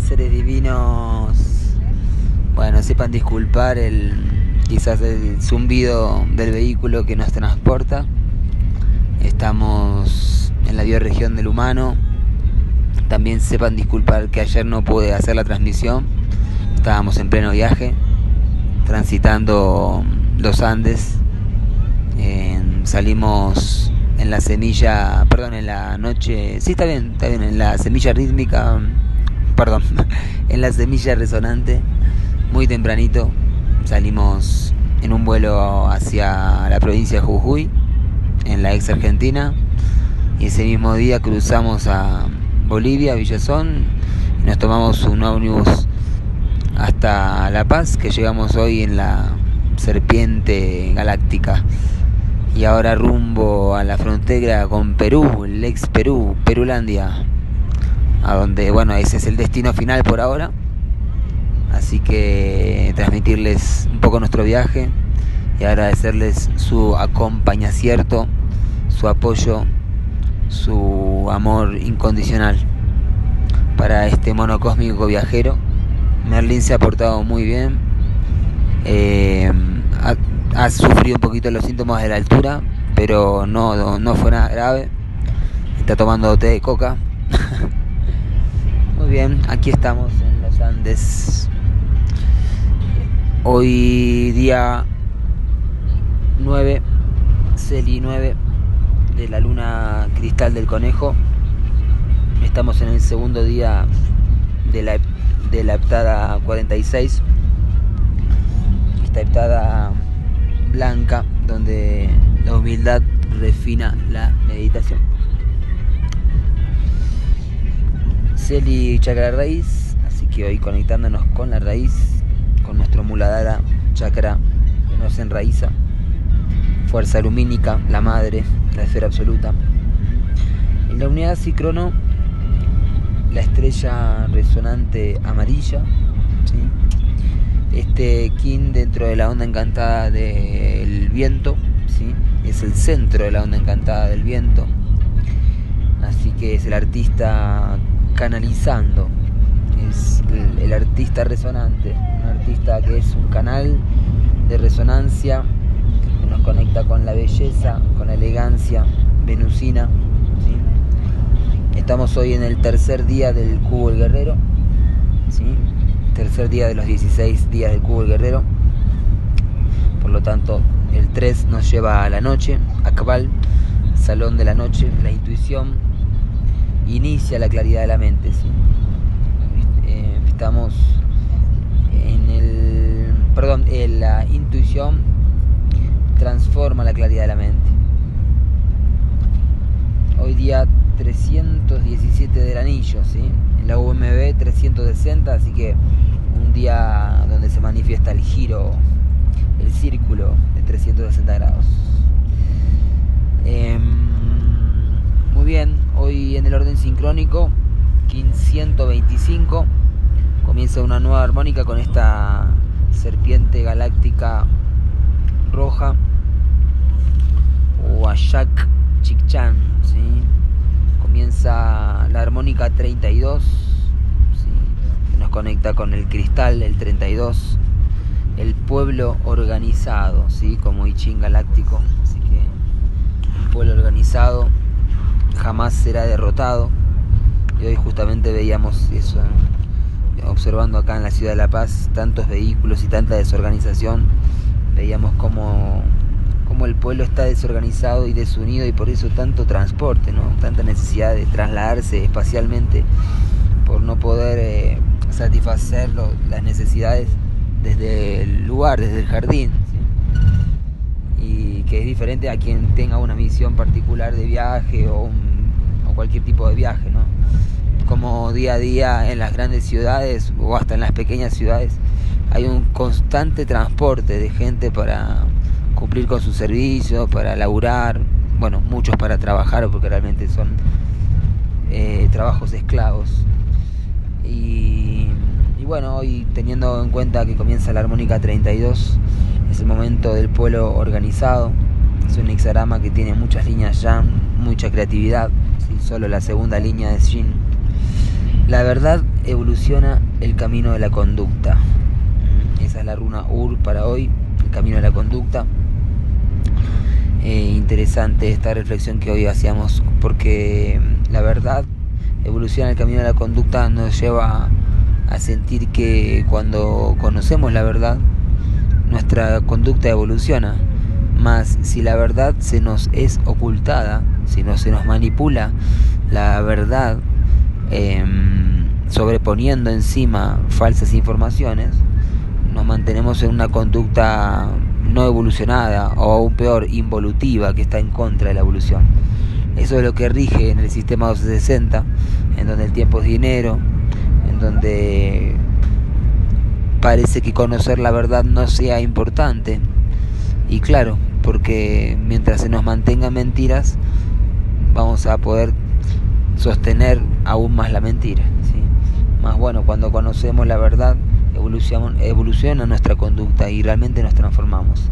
seres divinos. Bueno, sepan disculpar el quizás el zumbido del vehículo que nos transporta. Estamos en la bioregión del humano. También sepan disculpar que ayer no pude hacer la transmisión. Estábamos en pleno viaje, transitando los Andes. salimos en la semilla, perdón, en la noche, sí está bien, está bien, en la semilla rítmica, perdón, en la semilla resonante, muy tempranito, salimos en un vuelo hacia la provincia de Jujuy, en la ex Argentina, y ese mismo día cruzamos a Bolivia, Villazón, y nos tomamos un ómnibus hasta La Paz, que llegamos hoy en la serpiente galáctica y ahora rumbo a la frontera con Perú, el ex Perú, Perulandia, a donde, bueno, ese es el destino final por ahora. Así que transmitirles un poco nuestro viaje y agradecerles su acompañacierto, su apoyo, su amor incondicional para este monocósmico viajero. Merlin se ha portado muy bien. Eh, ha sufrido un poquito los síntomas de la altura, pero no, no fue nada grave. Está tomando té de coca. Aquí estamos en los Andes. Hoy día 9, Celi 9 de la luna cristal del conejo. Estamos en el segundo día de la, de la heptada 46. Esta heptada blanca donde la humildad refina la meditación. Celi chakra raíz, así que hoy conectándonos con la raíz, con nuestro muladara chakra que nos enraiza, fuerza lumínica, la madre, la esfera absoluta. En la unidad síncrono, la estrella resonante amarilla, este kin dentro de la onda encantada del viento, es el centro de la onda encantada del viento, así que es el artista canalizando, es el, artista resonante, un artista que es un canal de resonancia que nos conecta con la belleza, con la elegancia venusina. Estamos hoy en el tercer día del cubo el guerrero. ¿sí? tercer día de los 16 días del cubo del guerrero. Por lo tanto, el 3 nos lleva a la noche, a cabal, salón de la noche, la intuición inicia la claridad de la mente. Eh, estamos en el. Perdón, en la intuición transforma la claridad de la mente. Hoy día 317 del anillo, ¿sí? En la UMB 360, así que un día donde se manifiesta el giro, el círculo de 360 grados. Em, bien, hoy en el orden sincrónico, 125, comienza una nueva armónica con esta serpiente galáctica roja, Washak Chikchan, ¿sí? comienza la armónica 32 conecta con el cristal, el 32, el pueblo organizado, ¿sí? como Ichin Galáctico. Así que el pueblo organizado jamás será derrotado. Y hoy justamente veíamos eso, observando acá en la ciudad de La Paz tantos vehículos y tanta desorganización, veíamos como cómo el pueblo está desorganizado y desunido y por eso tanto transporte, ¿no? tanta necesidad de trasladarse espacialmente por no poder eh, satisfacer las necesidades desde el lugar, desde el jardín. Y que es diferente a quien tenga una misión particular de viaje o, cualquier tipo de viaje, ¿no? Como día a día en las grandes ciudades o hasta en las pequeñas ciudades hay un constante transporte de gente para cumplir con sus servicios, para laburar, bueno, muchos para trabajar porque realmente son eh, trabajos esclavos. Y, bueno, hoy teniendo en cuenta que comienza la armónica 32, es el momento del pueblo organizado. Es un hexagrama que tiene muchas líneas ya, mucha creatividad, solo la segunda línea de Shin. La verdad evoluciona el camino de la conducta. Esa es la runa Ur para hoy, el camino de la conducta. Eh, interesante esta reflexión que hoy hacíamos porque la verdad evoluciona el camino de la conducta nos lleva a sentir que cuando conocemos la verdad nuestra conducta evoluciona. Más si la verdad se nos es ocultada, si no se nos manipula la verdad, Em, sobreponiendo encima falsas informaciones, nos mantenemos en una conducta no evolucionada o aún peor, involutiva, que está en contra de la evolución. Eso es lo que rige en el sistema 260, en donde el tiempo es dinero, en donde parece que conocer la verdad no sea importante. Y claro, porque mientras se nos mantengan mentiras, vamos a poder sostener aún más la mentira. ¿sí? Más bueno, cuando conocemos la verdad, evoluciona, nuestra conducta y realmente nos transformamos.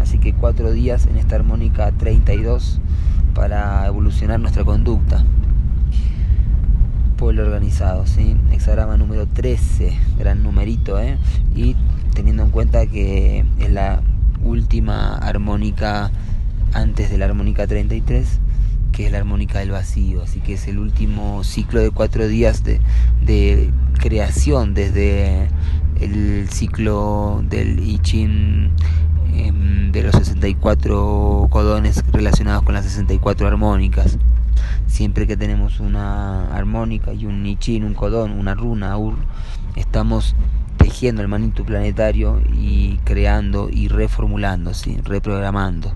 Así que cuatro días en esta armónica 32 para evolucionar nuestra conducta. Pueblo organizado, ¿sí? hexagrama número 13, gran numerito, ¿eh? y teniendo en cuenta que es la última armónica antes de la armónica 33, que es la armónica del vacío, así que es el último ciclo de cuatro días de, creación desde el ciclo del I Ching em, de los 64 codones relacionados con las 64 armónicas. Siempre que tenemos una armónica y un I Ching, un codón, una runa, ur, estamos tejiendo el manito planetario y creando y reformulando, ¿sí? reprogramando.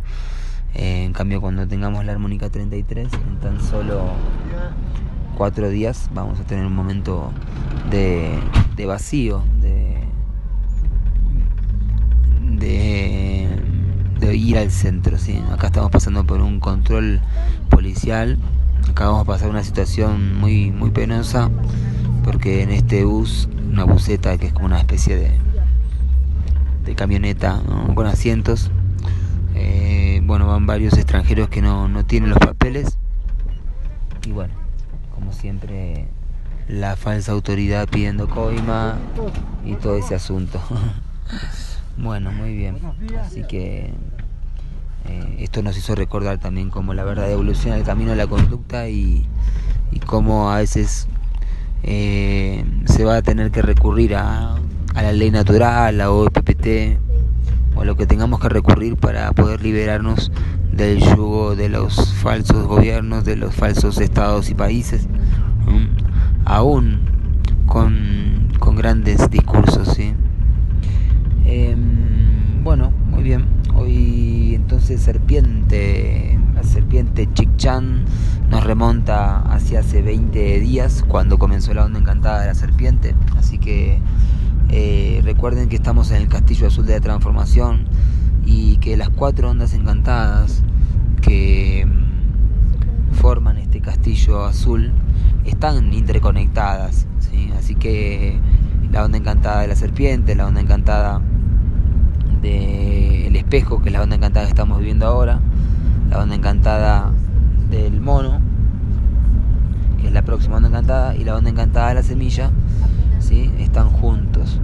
Eh, en cambio, cuando tengamos la armónica 33, en tan solo cuatro días vamos a tener un momento de, vacío, de, de, ir al centro. ¿sí? Acá estamos pasando por un control policial, acá vamos a pasar una situación muy, muy penosa, porque en este bus, una buseta que es como una especie de, de camioneta con asientos, eh, bueno, van varios extranjeros que no, no tienen los papeles. Y bueno, como siempre, la falsa autoridad pidiendo coima y todo ese asunto. bueno, muy bien. Así que eh, esto nos hizo recordar también como la verdad evoluciona el camino de la conducta y, y cómo a veces eh, se va a tener que recurrir a, a la ley natural, a OPPT o lo que tengamos que recurrir para poder liberarnos del yugo de los falsos gobiernos, de los falsos estados y países, aún con, grandes discursos. ¿sí? Em, bueno, muy bien, entonces serpiente, la serpiente Chichan nos remonta hacia hace 20 días cuando comenzó la onda encantada de la serpiente, así que eh, recuerden que estamos en el Castillo Azul de la Transformación y que las cuatro ondas encantadas que mm, forman este castillo azul están interconectadas. Así que la onda encantada de la serpiente, la onda encantada espejo, que es la onda encantada que estamos viviendo ahora, la onda encantada del mono, que es la próxima onda encantada, y la onda encantada de la semilla, ¿sí? están juntos.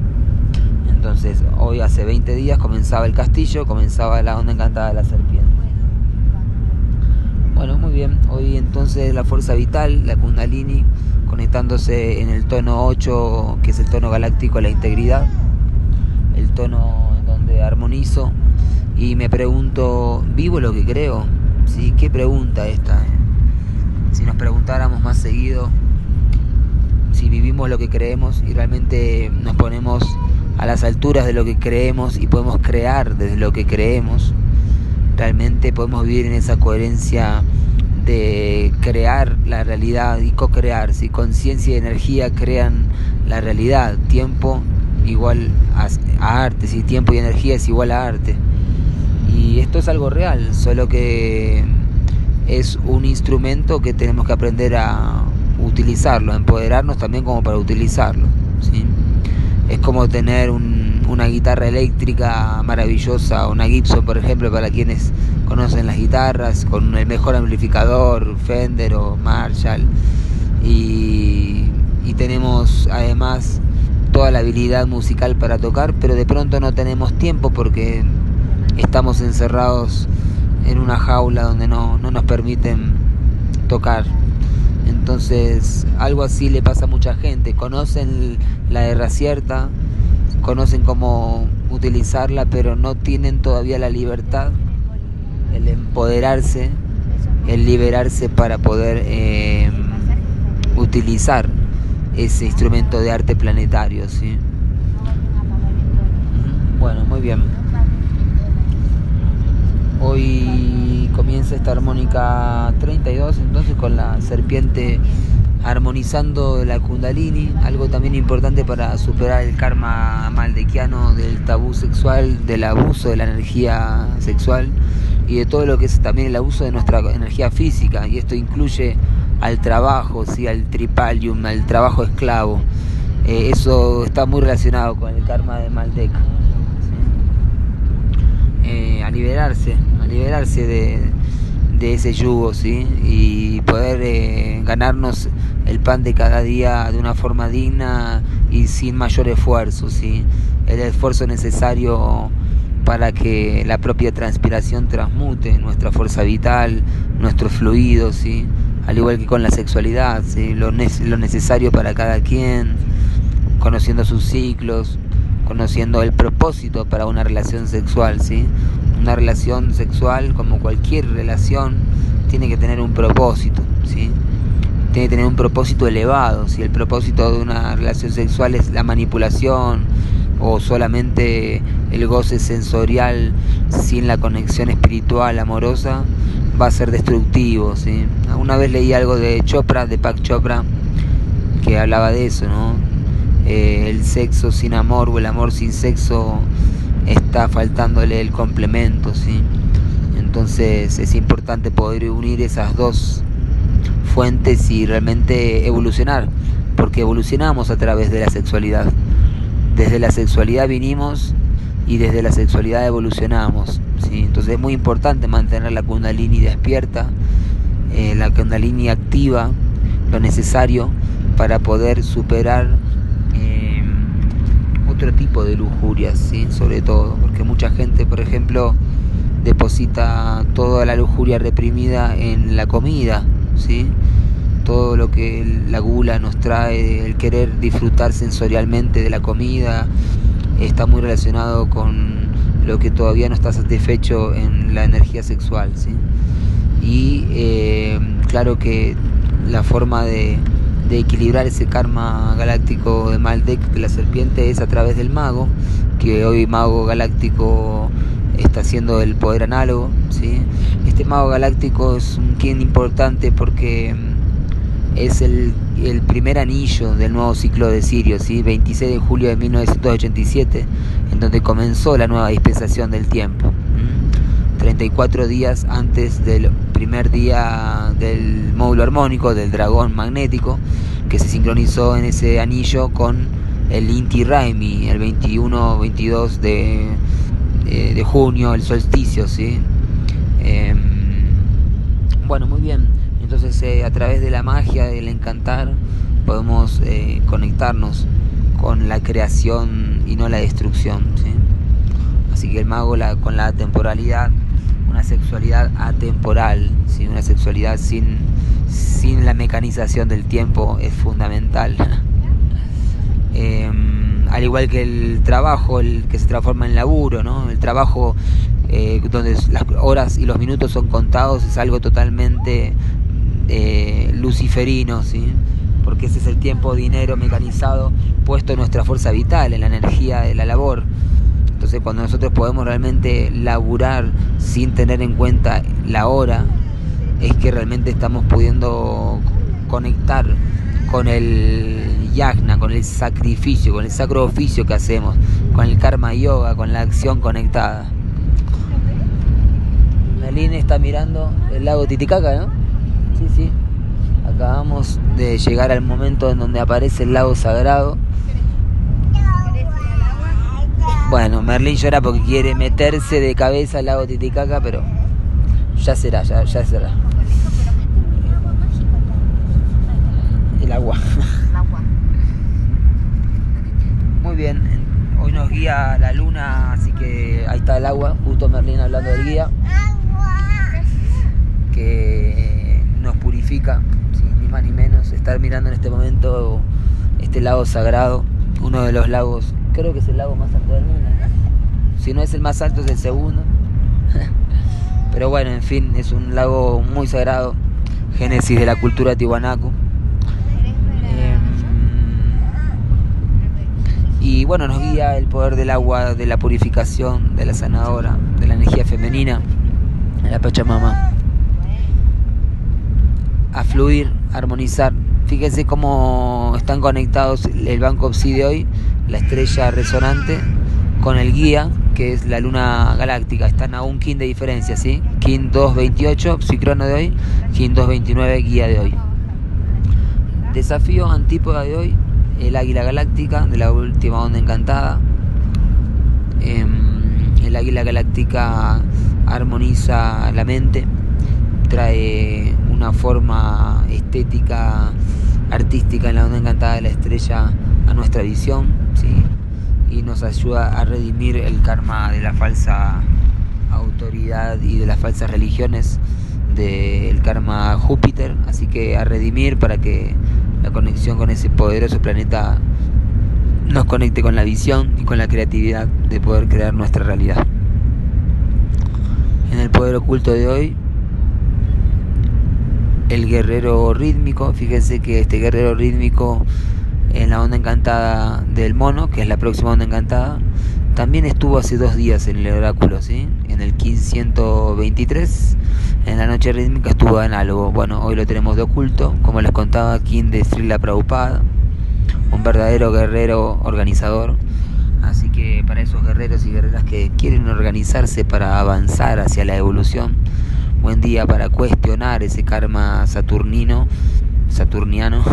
Entonces, hoy hace 20 días comenzaba el castillo, comenzaba la onda encantada de la serpiente. Bueno, muy bien. Hoy entonces la fuerza vital, la Kundalini, conectándose en el tono 8, que es el tono galáctico la integridad, el tono donde armonizo y me pregunto, ¿vivo lo que creo? ¿Sí? ¿Qué pregunta esta? Eh? Si nos preguntáramos más seguido, si vivimos lo que creemos y realmente nos ponemos a las alturas de lo que creemos y podemos crear desde lo que creemos, realmente podemos vivir en esa coherencia de crear la realidad y co-crear. Si conciencia y energía crean la realidad, tiempo igual a, arte, si tiempo y energía es igual a arte. Y esto es algo real, solo que es un instrumento que tenemos que aprender a utilizarlo, empoderarnos también como para utilizarlo. Es como tener una guitarra eléctrica maravillosa, una Gibson por ejemplo, para quienes conocen las guitarras, con el mejor amplificador, Fender o Marshall, y y tenemos además toda la habilidad musical para tocar, pero de pronto no tenemos tiempo porque estamos encerrados en una jaula donde no, no nos permiten tocar. Entonces, algo así le pasa a mucha gente. Conocen la guerra cierta, conocen cómo utilizarla, pero no tienen todavía la libertad, el empoderarse, el liberarse para poder eh, utilizar ese instrumento de arte planetario. ¿sí? Bueno, muy bien. Hoy comienza esta armónica 32 entonces con la serpiente armonizando la kundalini, algo también importante para superar el karma maldequiano del tabú sexual, del abuso de la energía sexual y de todo lo que es también el abuso de nuestra energía física y esto incluye al trabajo, ¿sí? al tripalium, al trabajo esclavo. Eh, eso está muy relacionado con el karma de Maldek. Eh, a liberarse, a liberarse de, ese yugo, ¿sí? Y poder eh, ganarnos el pan de cada día de una forma digna y sin mayor esfuerzo, ¿sí? El esfuerzo necesario para que la propia transpiración transmute nuestra fuerza vital, nuestros fluidos, ¿sí? Al igual que con la sexualidad, ¿sí? lo, lo necesario para cada quien, conociendo sus ciclos, conociendo el propósito para una relación sexual, ¿sí? Una relación sexual, como cualquier relación, tiene que tener un propósito, ¿sí? Tiene que tener un propósito elevado, si el propósito de una relación sexual es la manipulación o solamente el goce sensorial sin la conexión espiritual amorosa, va a ser destructivo, ¿sí? Una vez leí algo de Chopra, de Pak Chopra, que hablaba de eso, ¿no? Eh, el sexo sin amor o el amor sin sexo está faltándole el complemento, ¿sí? Entonces es importante poder unir esas dos fuentes y realmente evolucionar, porque evolucionamos a través de la sexualidad. Desde la sexualidad vinimos y desde la sexualidad evolucionamos, ¿sí? Entonces es muy importante mantener la kundalini despierta, eh, la kundalini activa, lo necesario para poder superar otro tipo de lujurias, ¿sí? sobre todo, porque mucha gente, por ejemplo, deposita toda la lujuria reprimida en la comida, ¿sí? todo lo que la gula nos trae, el querer disfrutar sensorialmente de la comida, está muy relacionado con lo que todavía no está satisfecho en la energía sexual. ¿sí? Y eh, claro que la forma de, de equilibrar ese karma galáctico de Maldek de la serpiente es a través del mago, que hoy mago galáctico está haciendo el poder análogo. ¿sí? Este mago galáctico es un quien importante porque mm, es el, el, primer anillo del nuevo ciclo de Sirio, ¿sí? 26 de julio de 1987, en donde comenzó la nueva dispensación del tiempo. 34 días antes del primer día del módulo armónico, del dragón magnético, que se sincronizó en ese anillo con el Inti Raimi, el 21-22 de, de, junio, el solsticio, ¿sí? Em, bueno, muy bien. Entonces, eh, a través de la magia, del encantar, podemos eh, conectarnos con la creación y no la destrucción, ¿sí? Así que el mago la, con la temporalidad sexualidad atemporal, ¿sí? una sexualidad sin, sin la mecanización del tiempo es fundamental. Em, al igual que el trabajo, el que se transforma en laburo, ¿no? el trabajo eh, donde las horas y los minutos son contados es algo totalmente eh, luciferino, ¿sí? porque ese es el tiempo, dinero mecanizado puesto en nuestra fuerza vital, en la energía de la labor. Cuando nosotros podemos realmente laburar sin tener en cuenta la hora, es que realmente estamos pudiendo conectar con el yagna, con el sacrificio, con el sacro oficio que hacemos, con el karma yoga, con la acción conectada. Melina está mirando el lago Titicaca, ¿no? Sí, sí. Acabamos de llegar al momento en donde aparece el lago sagrado Bueno, Merlín llora porque quiere meterse de cabeza al lago Titicaca, pero ya será, ya, ya será. El agua. El agua. muy bien. Hoy nos guía la luna, así que ahí está el agua. Justo Merlín hablando del guía. Que nos purifica, ni más ni menos. Estar mirando en este momento este lago sagrado, uno de los lagos, creo que es el lago más alto del mundo. Si no es el más alto, es el segundo. Pero bueno, en fin, es un lago muy sagrado, génesis de la cultura tihuanaco. Em, y bueno, nos guía el poder del agua, de la purificación, de la sanadora, de la energía femenina, de la Pachamama. A fluir, a armonizar. Fíjense cómo están conectados el banco Psi de hoy, la estrella resonante, con el guía, que es la luna galáctica. Están a un kin de diferencia, ¿sí? Kin 228, psicrono de hoy, Kin 229, guía de hoy. Desafío antípoda de hoy, el águila galáctica de la última onda encantada. Em, el águila galáctica armoniza la mente, trae una forma estética, artística en la onda encantada de la estrella a nuestra visión, y nos ayuda a redimir el karma de la falsa autoridad y de las falsas religiones del karma Júpiter, así que a redimir para que la conexión con ese poderoso planeta nos conecte con la visión y con la creatividad de poder crear nuestra realidad. En el poder oculto de hoy, el guerrero rítmico, fíjense que este guerrero rítmico en la onda encantada del mono, que es la próxima onda encantada. También estuvo hace dos días en el oráculo, ¿sí? En el 1523, en la noche rítmica estuvo en algo. Bueno, hoy lo tenemos de oculto, como les contaba, King de Srila Prabhupada, un verdadero guerrero organizador. Así que para esos guerreros y guerreras que quieren organizarse para avanzar hacia la evolución, buen día para cuestionar ese karma saturnino, saturniano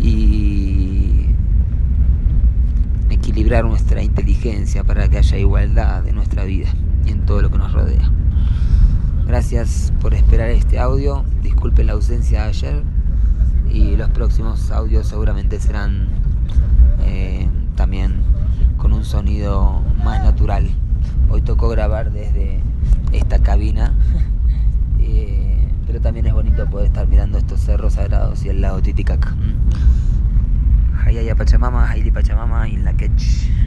y equilibrar nuestra inteligencia para que haya igualdad en nuestra vida y en todo lo que nos rodea. Gracias por esperar este audio. Disculpen la ausencia de ayer y los próximos audios seguramente serán eh, también con un sonido más natural. Hoy tocó grabar desde esta cabina. Eh, pero también es bonito poder estar mirando estos cerros sagrados y el lago Titicaca. Hayaya Pachamama, Haili Pachamama y la Quech.